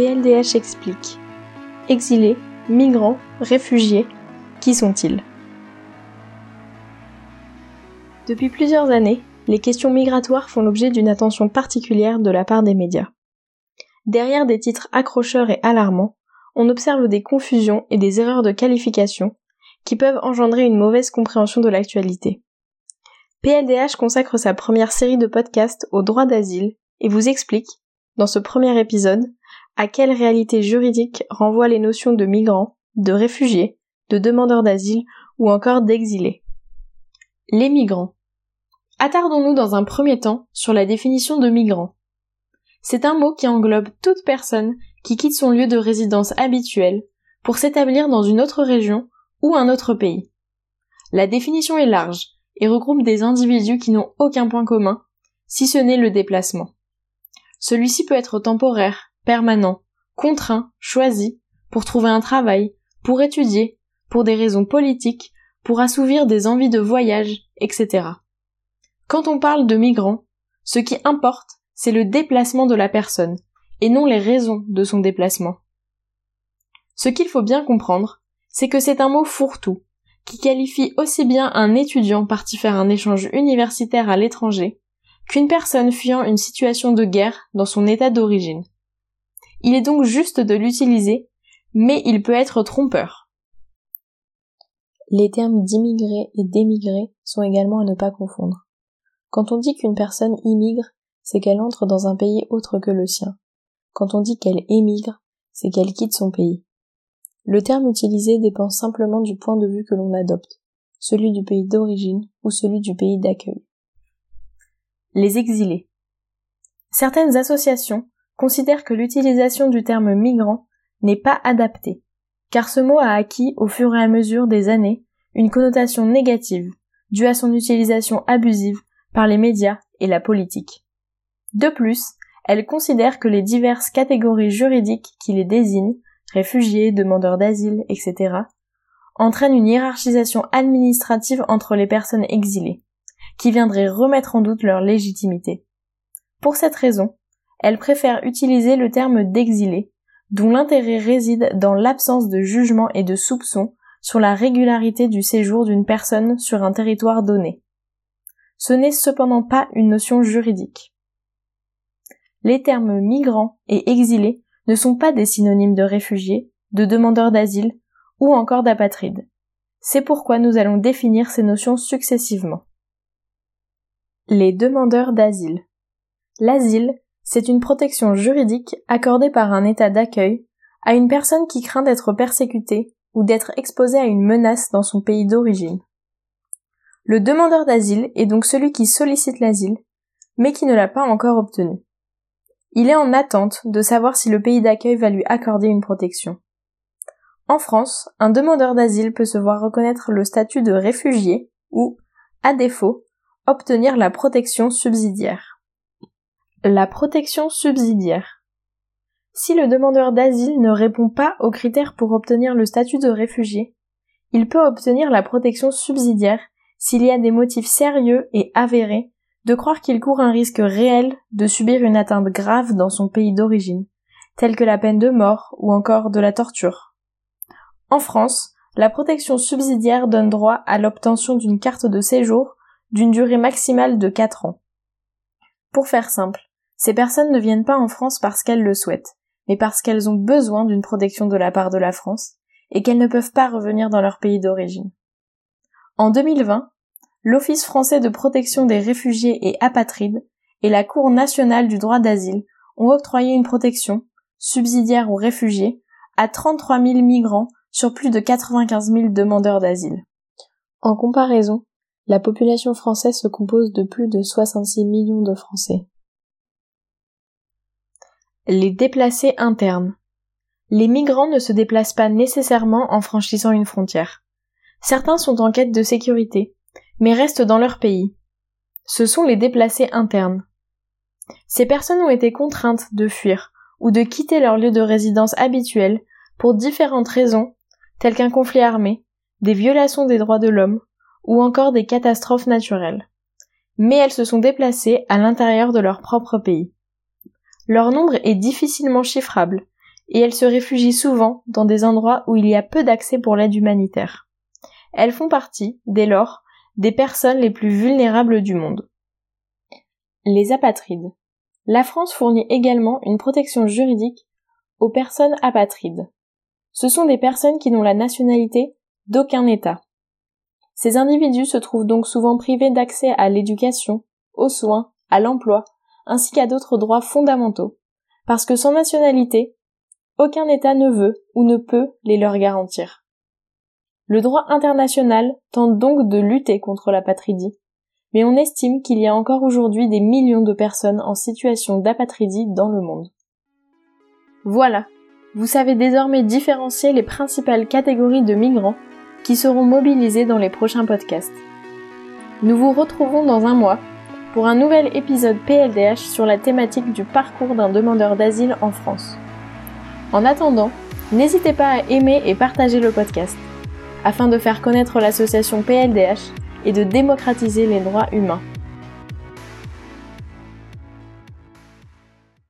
PLDH explique. Exilés, migrants, réfugiés, qui sont-ils? Depuis plusieurs années, les questions migratoires font l'objet d'une attention particulière de la part des médias. Derrière des titres accrocheurs et alarmants, on observe des confusions et des erreurs de qualification qui peuvent engendrer une mauvaise compréhension de l'actualité. PLDH consacre sa première série de podcasts au droit d'asile et vous explique, dans ce premier épisode, à quelle réalité juridique renvoient les notions de migrants, de réfugiés, de demandeurs d'asile ou encore d'exilés? Les migrants. Attardons-nous dans un premier temps sur la définition de migrant. C'est un mot qui englobe toute personne qui quitte son lieu de résidence habituel pour s'établir dans une autre région ou un autre pays. La définition est large et regroupe des individus qui n'ont aucun point commun, si ce n'est le déplacement. Celui-ci peut être temporaire, permanent, contraint, choisi, pour trouver un travail, pour étudier, pour des raisons politiques, pour assouvir des envies de voyage, etc. Quand on parle de migrants, ce qui importe, c'est le déplacement de la personne, et non les raisons de son déplacement. Ce qu'il faut bien comprendre, c'est que c'est un mot fourre-tout, qui qualifie aussi bien un étudiant parti faire un échange universitaire à l'étranger qu'une personne fuyant une situation de guerre dans son état d'origine. Il est donc juste de l'utiliser, mais il peut être trompeur. Les termes d'immigré et d'émigré sont également à ne pas confondre. Quand on dit qu'une personne immigre, c'est qu'elle entre dans un pays autre que le sien. Quand on dit qu'elle émigre, c'est qu'elle quitte son pays. Le terme utilisé dépend simplement du point de vue que l'on adopte, celui du pays d'origine ou celui du pays d'accueil. Les exilés. Certaines associations considèrent que l'utilisation du terme migrant n'est pas adaptée, car ce mot a acquis au fur et à mesure des années une connotation négative, due à son utilisation abusive par les médias et la politique. De plus, elles considèrent que les diverses catégories juridiques qui les désignent réfugiés, demandeurs d'asile, etc., entraîne une hiérarchisation administrative entre les personnes exilées, qui viendrait remettre en doute leur légitimité. Pour cette raison, elle préfère utiliser le terme d'exilé, dont l'intérêt réside dans l'absence de jugement et de soupçon sur la régularité du séjour d'une personne sur un territoire donné. Ce n'est cependant pas une notion juridique. Les termes migrants et exilés ne sont pas des synonymes de réfugiés, de demandeurs d'asile ou encore d'apatrides. C'est pourquoi nous allons définir ces notions successivement. Les demandeurs d'asile. L'asile, c'est une protection juridique accordée par un État d'accueil à une personne qui craint d'être persécutée ou d'être exposée à une menace dans son pays d'origine. Le demandeur d'asile est donc celui qui sollicite l'asile, mais qui ne l'a pas encore obtenu. Il est en attente de savoir si le pays d'accueil va lui accorder une protection. En France, un demandeur d'asile peut se voir reconnaître le statut de réfugié ou, à défaut, obtenir la protection subsidiaire. La protection subsidiaire. Si le demandeur d'asile ne répond pas aux critères pour obtenir le statut de réfugié, il peut obtenir la protection subsidiaire s'il y a des motifs sérieux et avérés de croire qu'il court un risque réel de subir une atteinte grave dans son pays d'origine, telle que la peine de mort ou encore de la torture. En France, la protection subsidiaire donne droit à l'obtention d'une carte de séjour d'une durée maximale de 4 ans. Pour faire simple, ces personnes ne viennent pas en France parce qu'elles le souhaitent, mais parce qu'elles ont besoin d'une protection de la part de la France et qu'elles ne peuvent pas revenir dans leur pays d'origine. En 2020, l'Office français de protection des réfugiés et apatrides et la Cour nationale du droit d'asile ont octroyé une protection, subsidiaire aux réfugiés, à 33 000 migrants sur plus de 95 000 demandeurs d'asile. En comparaison, la population française se compose de plus de 66 millions de Français. Les déplacés internes. Les migrants ne se déplacent pas nécessairement en franchissant une frontière. Certains sont en quête de sécurité, mais restent dans leur pays. Ce sont les déplacés internes. Ces personnes ont été contraintes de fuir ou de quitter leur lieu de résidence habituel pour différentes raisons, telles qu'un conflit armé, des violations des droits de l'homme ou encore des catastrophes naturelles. Mais elles se sont déplacées à l'intérieur de leur propre pays. Leur nombre est difficilement chiffrable, et elles se réfugient souvent dans des endroits où il y a peu d'accès pour l'aide humanitaire. Elles font partie, dès lors, des personnes les plus vulnérables du monde. Les apatrides. La France fournit également une protection juridique aux personnes apatrides. Ce sont des personnes qui n'ont la nationalité d'aucun État. Ces individus se trouvent donc souvent privés d'accès à l'éducation, aux soins, à l'emploi, ainsi qu'à d'autres droits fondamentaux, parce que sans nationalité, aucun État ne veut ou ne peut les leur garantir. Le droit international tente donc de lutter contre l'apatridie, mais on estime qu'il y a encore aujourd'hui des millions de personnes en situation d'apatridie dans le monde. Voilà, vous savez désormais différencier les principales catégories de migrants qui seront mobilisés dans les prochains podcasts. Nous vous retrouvons dans un mois pour un nouvel épisode PLDH sur la thématique du parcours d'un demandeur d'asile en France. En attendant, n'hésitez pas à aimer et partager le podcast, afin de faire connaître l'association PLDH et de démocratiser les droits humains.